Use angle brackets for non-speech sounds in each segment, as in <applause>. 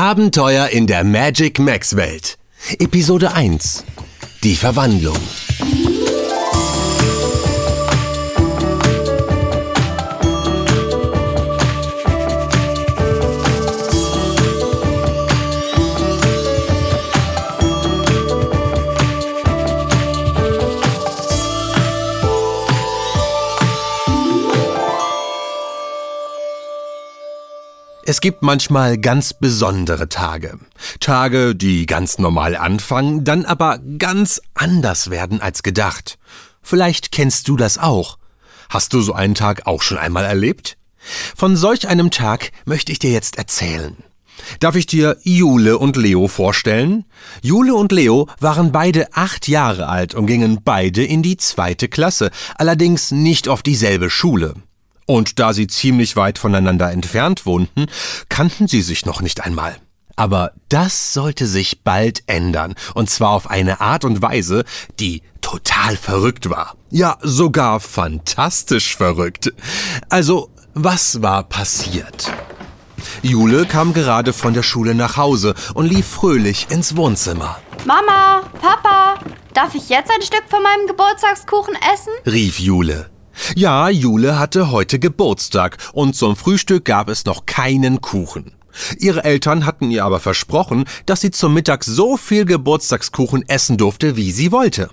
Abenteuer in der Magic Max Welt. Episode 1. Die Verwandlung. Es gibt manchmal ganz besondere Tage. Tage, die ganz normal anfangen, dann aber ganz anders werden als gedacht. Vielleicht kennst du das auch. Hast du so einen Tag auch schon einmal erlebt? Von solch einem Tag möchte ich dir jetzt erzählen. Darf ich dir Jule und Leo vorstellen? Jule und Leo waren beide acht Jahre alt und gingen beide in die zweite Klasse, allerdings nicht auf dieselbe Schule. Und da sie ziemlich weit voneinander entfernt wohnten, kannten sie sich noch nicht einmal. Aber das sollte sich bald ändern, und zwar auf eine Art und Weise, die total verrückt war. Ja, sogar fantastisch verrückt. Also, was war passiert? Jule kam gerade von der Schule nach Hause und lief fröhlich ins Wohnzimmer. Mama, Papa, darf ich jetzt ein Stück von meinem Geburtstagskuchen essen? rief Jule. Ja, Jule hatte heute Geburtstag und zum Frühstück gab es noch keinen Kuchen. Ihre Eltern hatten ihr aber versprochen, dass sie zum Mittag so viel Geburtstagskuchen essen durfte, wie sie wollte.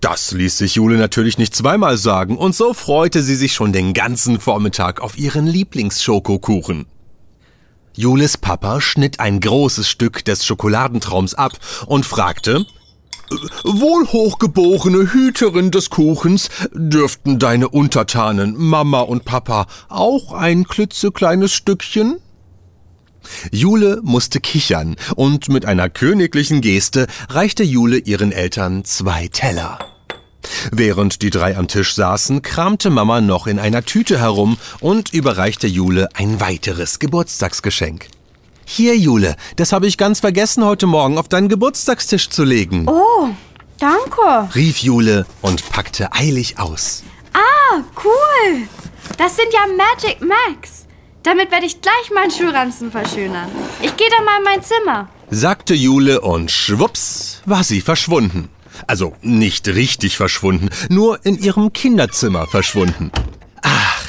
Das ließ sich Jule natürlich nicht zweimal sagen, und so freute sie sich schon den ganzen Vormittag auf ihren Lieblingsschokokuchen. Jules Papa schnitt ein großes Stück des Schokoladentraums ab und fragte, Wohl hochgeborene Hüterin des Kuchens, dürften deine Untertanen, Mama und Papa, auch ein klitzekleines Stückchen? Jule musste kichern, und mit einer königlichen Geste reichte Jule ihren Eltern zwei Teller. Während die drei am Tisch saßen, kramte Mama noch in einer Tüte herum und überreichte Jule ein weiteres Geburtstagsgeschenk. Hier, Jule, das habe ich ganz vergessen, heute Morgen auf deinen Geburtstagstisch zu legen. Oh, danke. rief Jule und packte eilig aus. Ah, cool. Das sind ja Magic Max. Damit werde ich gleich meinen Schulranzen verschönern. Ich gehe dann mal in mein Zimmer. sagte Jule und schwupps war sie verschwunden. Also nicht richtig verschwunden, nur in ihrem Kinderzimmer verschwunden.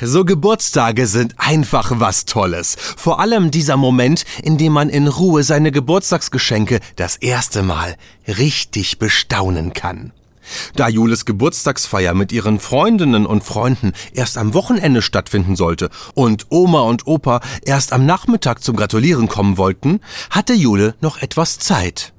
So Geburtstage sind einfach was Tolles. Vor allem dieser Moment, in dem man in Ruhe seine Geburtstagsgeschenke das erste Mal richtig bestaunen kann. Da Jules Geburtstagsfeier mit ihren Freundinnen und Freunden erst am Wochenende stattfinden sollte und Oma und Opa erst am Nachmittag zum Gratulieren kommen wollten, hatte Jule noch etwas Zeit.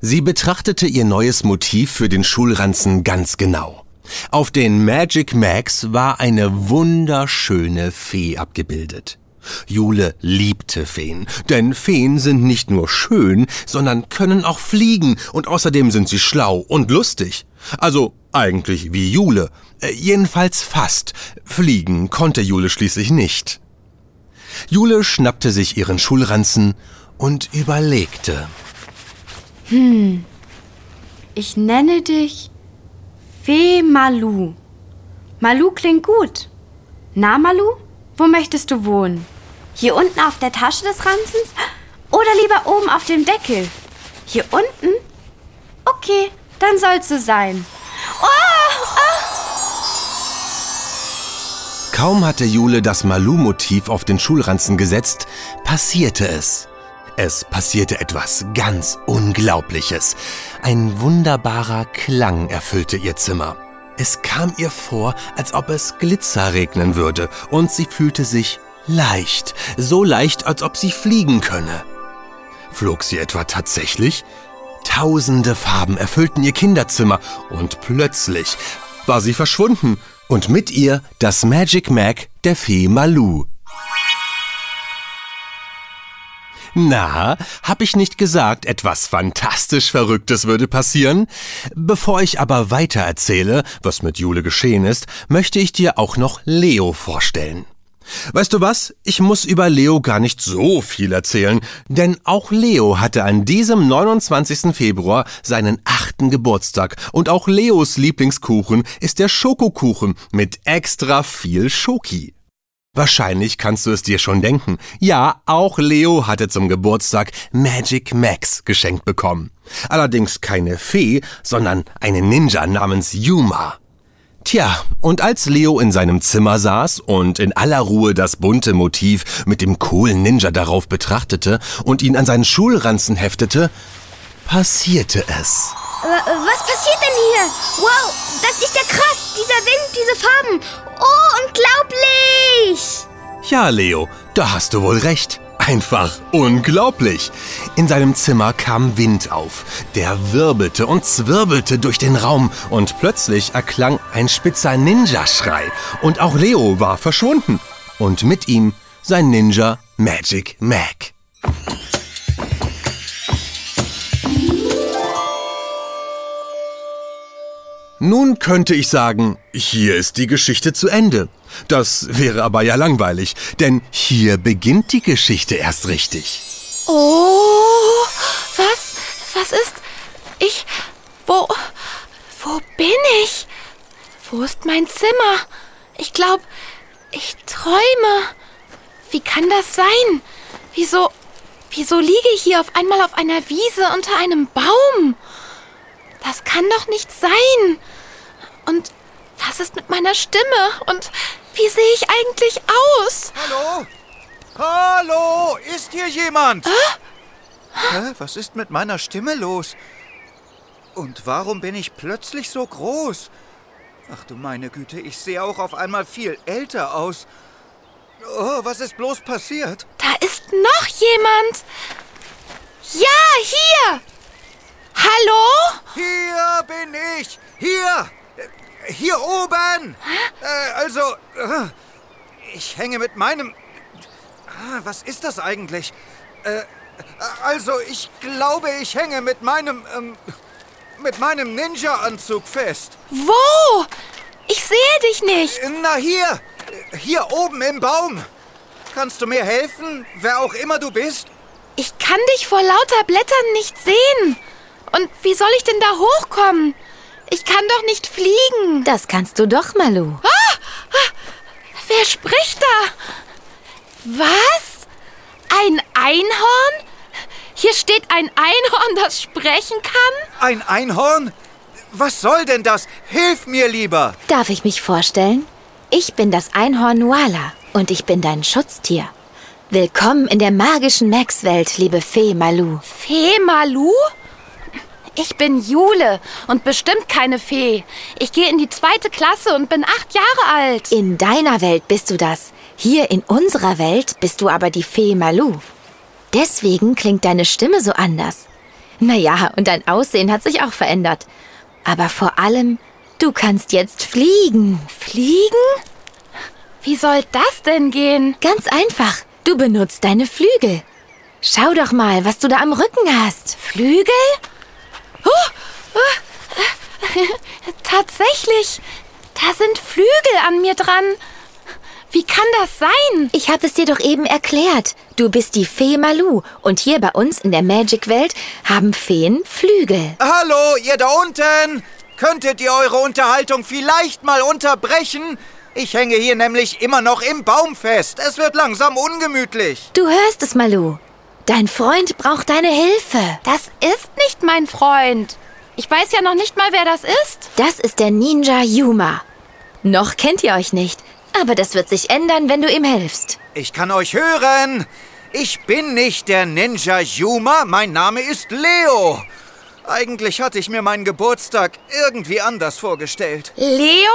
Sie betrachtete ihr neues Motiv für den Schulranzen ganz genau. Auf den Magic Max war eine wunderschöne Fee abgebildet. Jule liebte Feen, denn Feen sind nicht nur schön, sondern können auch fliegen und außerdem sind sie schlau und lustig. Also eigentlich wie Jule, äh, jedenfalls fast. Fliegen konnte Jule schließlich nicht. Jule schnappte sich ihren Schulranzen und überlegte. Ich nenne dich Fee Malu. Malu klingt gut. Na, Malu? Wo möchtest du wohnen? Hier unten auf der Tasche des Ranzens? Oder lieber oben auf dem Deckel? Hier unten? Okay, dann soll's so sein. Oh, Kaum hatte Jule das Malu-Motiv auf den Schulranzen gesetzt, passierte es. Es passierte etwas ganz Unglaubliches. Ein wunderbarer Klang erfüllte ihr Zimmer. Es kam ihr vor, als ob es Glitzer regnen würde, und sie fühlte sich leicht, so leicht, als ob sie fliegen könne. Flog sie etwa tatsächlich? Tausende Farben erfüllten ihr Kinderzimmer, und plötzlich war sie verschwunden, und mit ihr das Magic Mac der Fee Malu. Na, hab ich nicht gesagt, etwas fantastisch Verrücktes würde passieren? Bevor ich aber weiter erzähle, was mit Jule geschehen ist, möchte ich dir auch noch Leo vorstellen. Weißt du was? Ich muss über Leo gar nicht so viel erzählen, denn auch Leo hatte an diesem 29. Februar seinen achten Geburtstag und auch Leos Lieblingskuchen ist der Schokokuchen mit extra viel Schoki. Wahrscheinlich kannst du es dir schon denken. Ja, auch Leo hatte zum Geburtstag Magic Max geschenkt bekommen. Allerdings keine Fee, sondern eine Ninja namens Yuma. Tja, und als Leo in seinem Zimmer saß und in aller Ruhe das bunte Motiv mit dem coolen Ninja darauf betrachtete und ihn an seinen Schulranzen heftete, passierte es. Äh, was passiert denn hier? Wow, das ist ja krass. Dieser Wind, diese Farben. Oh, unglaublich! Ja, Leo, da hast du wohl recht. Einfach unglaublich. In seinem Zimmer kam Wind auf. Der wirbelte und zwirbelte durch den Raum und plötzlich erklang ein spitzer Ninja-Schrei. Und auch Leo war verschwunden. Und mit ihm sein Ninja Magic Mac. Nun könnte ich sagen, hier ist die Geschichte zu Ende. Das wäre aber ja langweilig, denn hier beginnt die Geschichte erst richtig. Oh, was? Was ist? Ich. Wo. Wo bin ich? Wo ist mein Zimmer? Ich glaube, ich träume. Wie kann das sein? Wieso. Wieso liege ich hier auf einmal auf einer Wiese unter einem Baum? Das kann doch nicht sein. Und was ist mit meiner Stimme? Und wie sehe ich eigentlich aus? Hallo? Hallo? Ist hier jemand? Äh? Hä? Was ist mit meiner Stimme los? Und warum bin ich plötzlich so groß? Ach du meine Güte, ich sehe auch auf einmal viel älter aus. Oh, was ist bloß passiert? Da ist noch jemand. Ja, hier. Hallo? Hier bin ich. Hier. Hier oben! Äh, also, äh, ich hänge mit meinem... Ah, was ist das eigentlich? Äh, also, ich glaube, ich hänge mit meinem... Ähm, mit meinem Ninja-Anzug fest. Wo? Ich sehe dich nicht. Na, hier. Hier oben im Baum. Kannst du mir helfen, wer auch immer du bist? Ich kann dich vor lauter Blättern nicht sehen. Und wie soll ich denn da hochkommen? Ich kann doch nicht fliegen. Das kannst du doch, Malu. Ah, wer spricht da? Was? Ein Einhorn? Hier steht ein Einhorn, das sprechen kann? Ein Einhorn? Was soll denn das? Hilf mir lieber. Darf ich mich vorstellen? Ich bin das Einhorn Nuala und ich bin dein Schutztier. Willkommen in der magischen Max-Welt, liebe Fee Malu. Fee Malu? Ich bin Jule und bestimmt keine Fee. Ich gehe in die zweite Klasse und bin acht Jahre alt. In deiner Welt bist du das. Hier in unserer Welt bist du aber die Fee Malu. Deswegen klingt deine Stimme so anders. Naja, und dein Aussehen hat sich auch verändert. Aber vor allem, du kannst jetzt fliegen. Fliegen? Wie soll das denn gehen? Ganz einfach. Du benutzt deine Flügel. Schau doch mal, was du da am Rücken hast. Flügel? <laughs> Tatsächlich, da sind Flügel an mir dran. Wie kann das sein? Ich habe es dir doch eben erklärt. Du bist die Fee Malu und hier bei uns in der Magic-Welt haben Feen Flügel. Hallo, ihr da unten! Könntet ihr eure Unterhaltung vielleicht mal unterbrechen? Ich hänge hier nämlich immer noch im Baum fest. Es wird langsam ungemütlich. Du hörst es, Malu. Dein Freund braucht deine Hilfe. Das ist nicht mein Freund. Ich weiß ja noch nicht mal, wer das ist. Das ist der Ninja Yuma. Noch kennt ihr euch nicht, aber das wird sich ändern, wenn du ihm hilfst. Ich kann euch hören. Ich bin nicht der Ninja Yuma, mein Name ist Leo. Eigentlich hatte ich mir meinen Geburtstag irgendwie anders vorgestellt. Leo?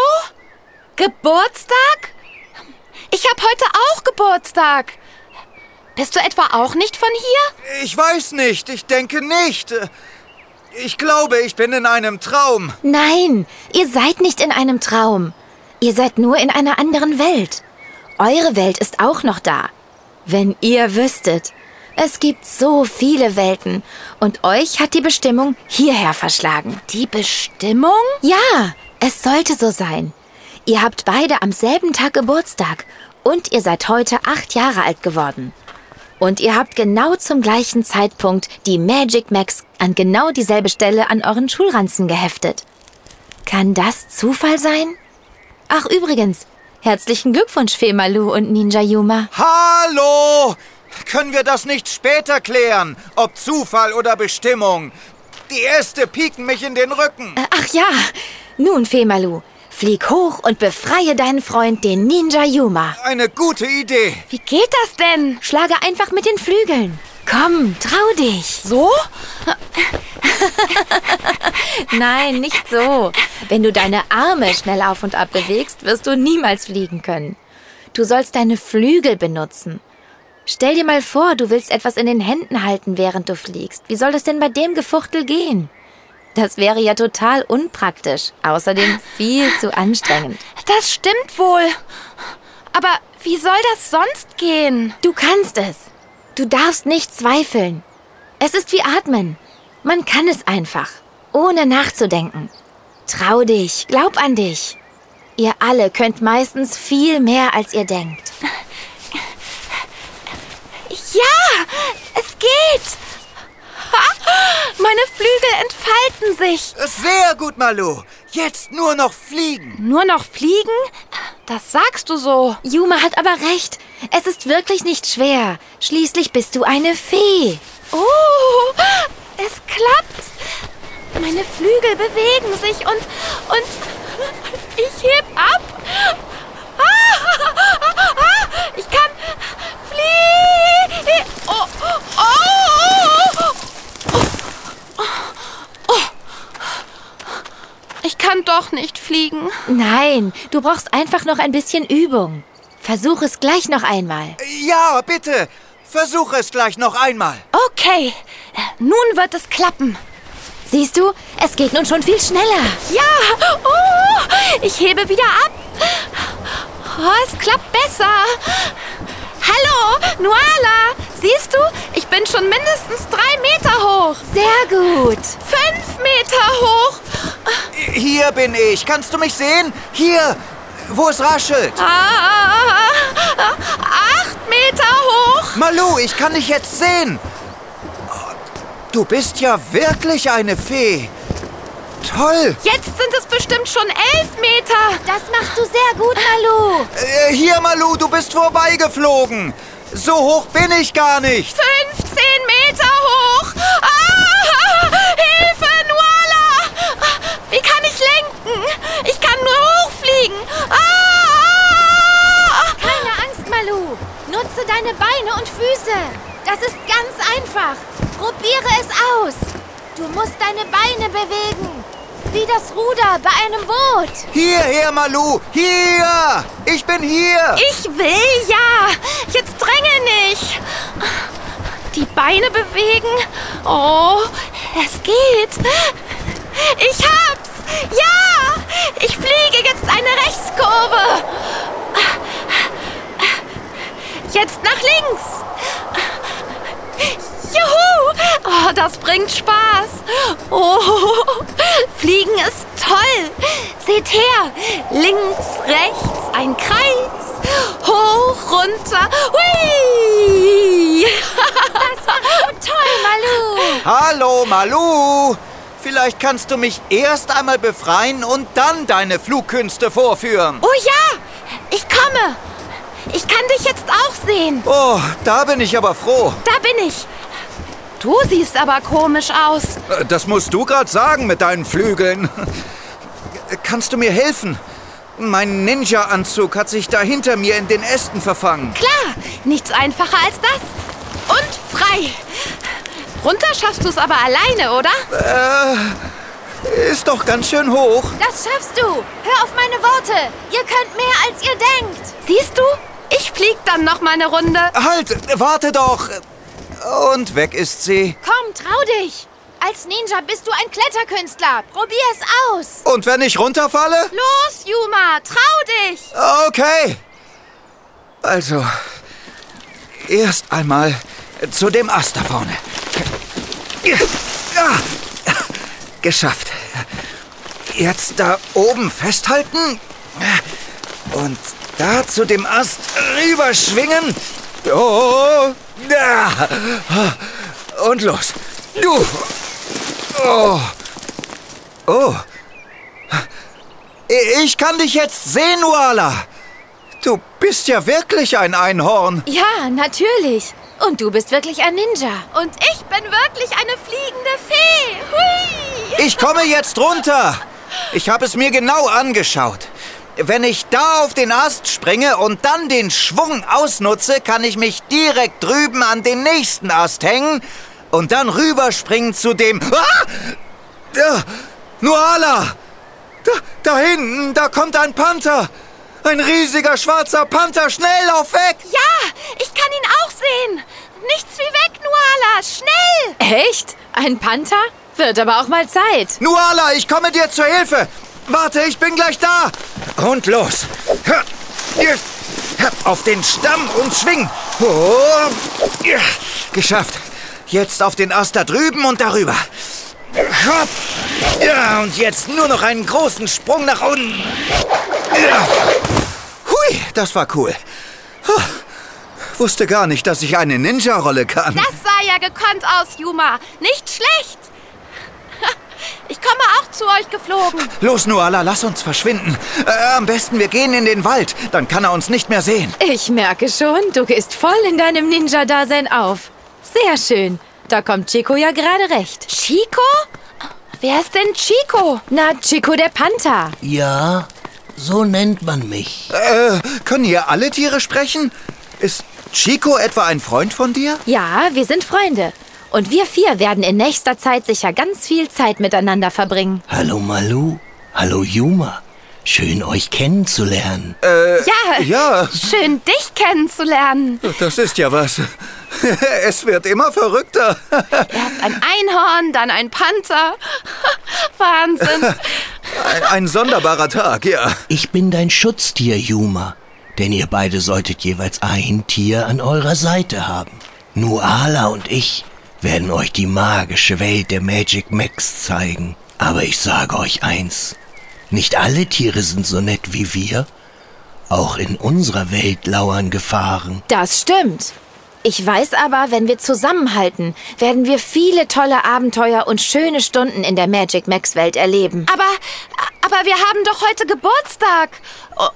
Geburtstag? Ich habe heute auch Geburtstag. Bist du etwa auch nicht von hier? Ich weiß nicht. Ich denke nicht. Ich glaube, ich bin in einem Traum. Nein, ihr seid nicht in einem Traum. Ihr seid nur in einer anderen Welt. Eure Welt ist auch noch da. Wenn ihr wüsstet. Es gibt so viele Welten. Und euch hat die Bestimmung hierher verschlagen. Die Bestimmung? Ja, es sollte so sein. Ihr habt beide am selben Tag Geburtstag. Und ihr seid heute acht Jahre alt geworden. Und ihr habt genau zum gleichen Zeitpunkt die Magic Max an genau dieselbe Stelle an euren Schulranzen geheftet. Kann das Zufall sein? Ach übrigens, Herzlichen Glückwunsch, Femalu und Ninja Yuma. Hallo! Können wir das nicht später klären? Ob Zufall oder Bestimmung? Die Äste pieken mich in den Rücken. Ach ja, nun, Femalu, flieg hoch und befreie deinen Freund, den Ninja Yuma. Eine gute Idee. Wie geht das denn? Schlage einfach mit den Flügeln. Komm, trau dich. So? <laughs> Nein, nicht so. Wenn du deine Arme schnell auf und ab bewegst, wirst du niemals fliegen können. Du sollst deine Flügel benutzen. Stell dir mal vor, du willst etwas in den Händen halten, während du fliegst. Wie soll das denn bei dem Gefuchtel gehen? Das wäre ja total unpraktisch. Außerdem <laughs> viel zu anstrengend. Das stimmt wohl. Aber wie soll das sonst gehen? Du kannst es. Du darfst nicht zweifeln. Es ist wie Atmen. Man kann es einfach, ohne nachzudenken. Trau dich, glaub an dich. Ihr alle könnt meistens viel mehr, als ihr denkt. <laughs> Ja, es geht. Ha, meine Flügel entfalten sich. Sehr gut, Malu. Jetzt nur noch fliegen. Nur noch fliegen? Das sagst du so. Juma hat aber recht. Es ist wirklich nicht schwer. Schließlich bist du eine Fee. Oh, es klappt. Meine Flügel bewegen sich und und ich heb ab. Ah, ich kann fliegen. Oh, oh, oh, oh. Ich kann doch nicht fliegen. Nein, du brauchst einfach noch ein bisschen Übung. Versuch es gleich noch einmal. Ja, bitte. Versuche es gleich noch einmal. Okay, nun wird es klappen. Siehst du, es geht nun schon viel schneller. Ja, oh, ich hebe wieder ab. Oh, es klappt besser. Hallo, Nuala, siehst du, ich bin schon mindestens drei Meter hoch. Sehr gut. Fünf Meter hoch. Hier bin ich. Kannst du mich sehen? Hier, wo es raschelt. Ah, acht Meter hoch. Malu, ich kann dich jetzt sehen. Du bist ja wirklich eine Fee. Toll. Jetzt sind es bestimmt schon elf Meter. Das machst du sehr gut, Malu. Äh, hier, Malu, du bist vorbeigeflogen. So hoch bin ich gar nicht. 15 Meter hoch. Ah, Hilfe, Nuala. Wie kann ich lenken? Ich kann nur hochfliegen. Ah! Keine Angst, Malu. Nutze deine Beine und Füße. Das ist ganz einfach. Probiere es aus. Du musst deine Beine bewegen. Wie das Ruder bei einem Boot. Hierher, Malu. Hier. Ich bin hier. Ich will ja. Jetzt dränge nicht. Die Beine bewegen. Oh, es geht. Ich hab's. Ja. Ich fliege jetzt eine Rechtskurve. Jetzt nach links. Juhu! Oh, das bringt Spaß. Oh, Fliegen ist toll. Seht her. Links, rechts, ein Kreis. Hoch, runter. Hui! Toll, Malu. Hallo, Malu. Vielleicht kannst du mich erst einmal befreien und dann deine Flugkünste vorführen. Oh ja, ich komme. Ich kann dich jetzt auch sehen. Oh, da bin ich aber froh. Da bin ich. Du siehst aber komisch aus. Äh, Das musst du gerade sagen mit deinen Flügeln. Kannst du mir helfen? Mein Ninja-Anzug hat sich da hinter mir in den Ästen verfangen. Klar, nichts einfacher als das. Und frei. Runter schaffst du es aber alleine, oder? Ist doch ganz schön hoch. Das schaffst du. Hör auf meine Worte. Ihr könnt mehr, als ihr denkt. Siehst du? Ich flieg dann noch mal eine Runde. Halt, warte doch. Und weg ist sie. Komm, trau dich. Als Ninja bist du ein Kletterkünstler. Probier es aus. Und wenn ich runterfalle? Los, Juma, trau dich. Okay. Also, erst einmal zu dem Ast da vorne. Geschafft. Jetzt da oben festhalten und da zu dem Ast rüberschwingen. Oh. Und los. Du. Oh. Oh. Ich kann dich jetzt sehen, Nuala. Du bist ja wirklich ein Einhorn. Ja, natürlich. Und du bist wirklich ein Ninja. Und ich bin wirklich eine fliegende Fee. Hui! Ich komme jetzt runter. Ich habe es mir genau angeschaut. Wenn ich da auf den Ast springe und dann den Schwung ausnutze, kann ich mich direkt drüben an den nächsten Ast hängen und dann rüberspringen zu dem... Ah! Ja, Nuala! Da, da hinten, da kommt ein Panther. Ein riesiger schwarzer Panther. Schnell, lauf weg! Ja, ich kann ihn auch sehen. Nichts wie weg, Nuala. Schnell! Echt? Ein Panther? Wird aber auch mal Zeit. Nuala, ich komme dir zur Hilfe. Warte, ich bin gleich da. Und los. Auf den Stamm und schwing. Oh. Geschafft. Jetzt auf den Ast da drüben und darüber. Hopp. Ja, und jetzt nur noch einen großen Sprung nach unten. Ja. Hui, das war cool. Huh. Wusste gar nicht, dass ich eine Ninja-Rolle kann. Das sah ja gekonnt aus, Yuma. Nicht schlecht. <laughs> Ich komme auch zu euch geflogen. Los, Nuala, lass uns verschwinden. Äh, am besten, wir gehen in den Wald. Dann kann er uns nicht mehr sehen. Ich merke schon, du gehst voll in deinem Ninja-Dasein auf. Sehr schön. Da kommt Chico ja gerade recht. Chico? Wer ist denn Chico? Na, Chico der Panther. Ja, so nennt man mich. Äh, können hier alle Tiere sprechen? Ist Chico etwa ein Freund von dir? Ja, wir sind Freunde. Und wir vier werden in nächster Zeit sicher ganz viel Zeit miteinander verbringen. Hallo Malu, hallo Yuma. Schön euch kennenzulernen. Äh, Ja, ja, schön dich kennenzulernen. das ist ja was. <laughs> es wird immer verrückter. <laughs> Erst ein Einhorn, dann ein Panther. <laughs> Wahnsinn. Ein, ein sonderbarer Tag, ja. Ich bin dein Schutztier, Yuma. Denn ihr beide solltet jeweils ein Tier an eurer Seite haben. Nuala und ich werden euch die magische Welt der Magic Max zeigen. Aber ich sage euch eins. Nicht alle Tiere sind so nett wie wir. Auch in unserer Welt lauern Gefahren. Das stimmt. Ich weiß aber, wenn wir zusammenhalten, werden wir viele tolle Abenteuer und schöne Stunden in der Magic Max Welt erleben. Aber, aber wir haben doch heute Geburtstag.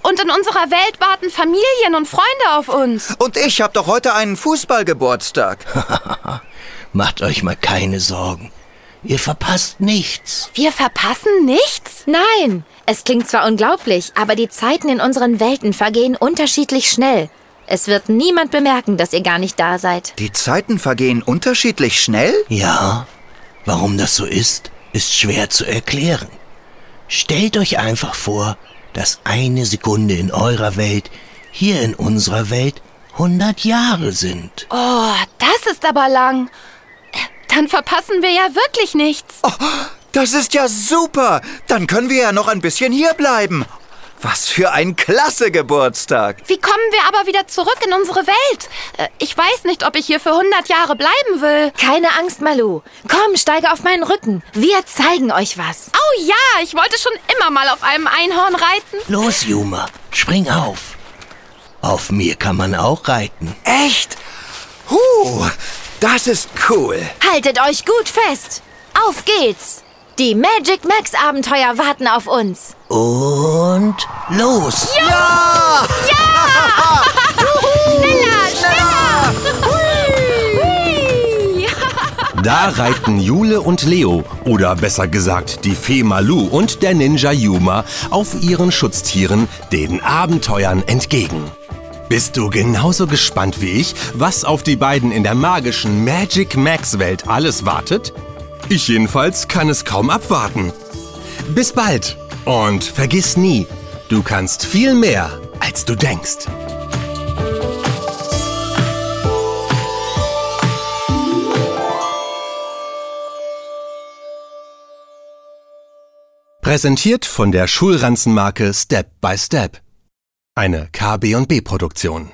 Und in unserer Welt warten Familien und Freunde auf uns. Und ich habe doch heute einen Fußballgeburtstag. <laughs> Macht euch mal keine Sorgen. Ihr verpasst nichts. Wir verpassen nichts? Nein, es klingt zwar unglaublich, aber die Zeiten in unseren Welten vergehen unterschiedlich schnell. Es wird niemand bemerken, dass ihr gar nicht da seid. Die Zeiten vergehen unterschiedlich schnell? Ja, warum das so ist, ist schwer zu erklären. Stellt euch einfach vor, dass eine Sekunde in eurer Welt hier in unserer Welt 100 Jahre sind. Oh, das ist aber lang. Dann verpassen wir ja wirklich nichts. Oh, das ist ja super. Dann können wir ja noch ein bisschen hier bleiben. Was für ein klasse Geburtstag. Wie kommen wir aber wieder zurück in unsere Welt? Äh, Ich weiß nicht, ob ich hier für 100 Jahre bleiben will. Keine Angst, Malu. Komm, steige auf meinen Rücken. Wir zeigen euch was. Oh ja, ich wollte schon immer mal auf einem Einhorn reiten. Los, Juma, spring auf. Auf mir kann man auch reiten. Echt? Huh, das ist cool. Haltet euch gut fest. Auf geht's. Die Magic Max Abenteuer warten auf uns. Und los! Ja! <laughs> Schneller, schneller! Hui! Da reiten Jule und Leo, oder besser gesagt die Fee Malu und der Ninja Yuma auf ihren Schutztieren den Abenteuern entgegen. Bist du genauso gespannt wie ich, was auf die beiden in der magischen Magic Max Welt alles wartet? Ich jedenfalls kann es kaum abwarten. Bis bald und vergiss nie, du kannst viel mehr, als du denkst. Präsentiert von der Schulranzenmarke Step by Step. Eine KB&B Produktion.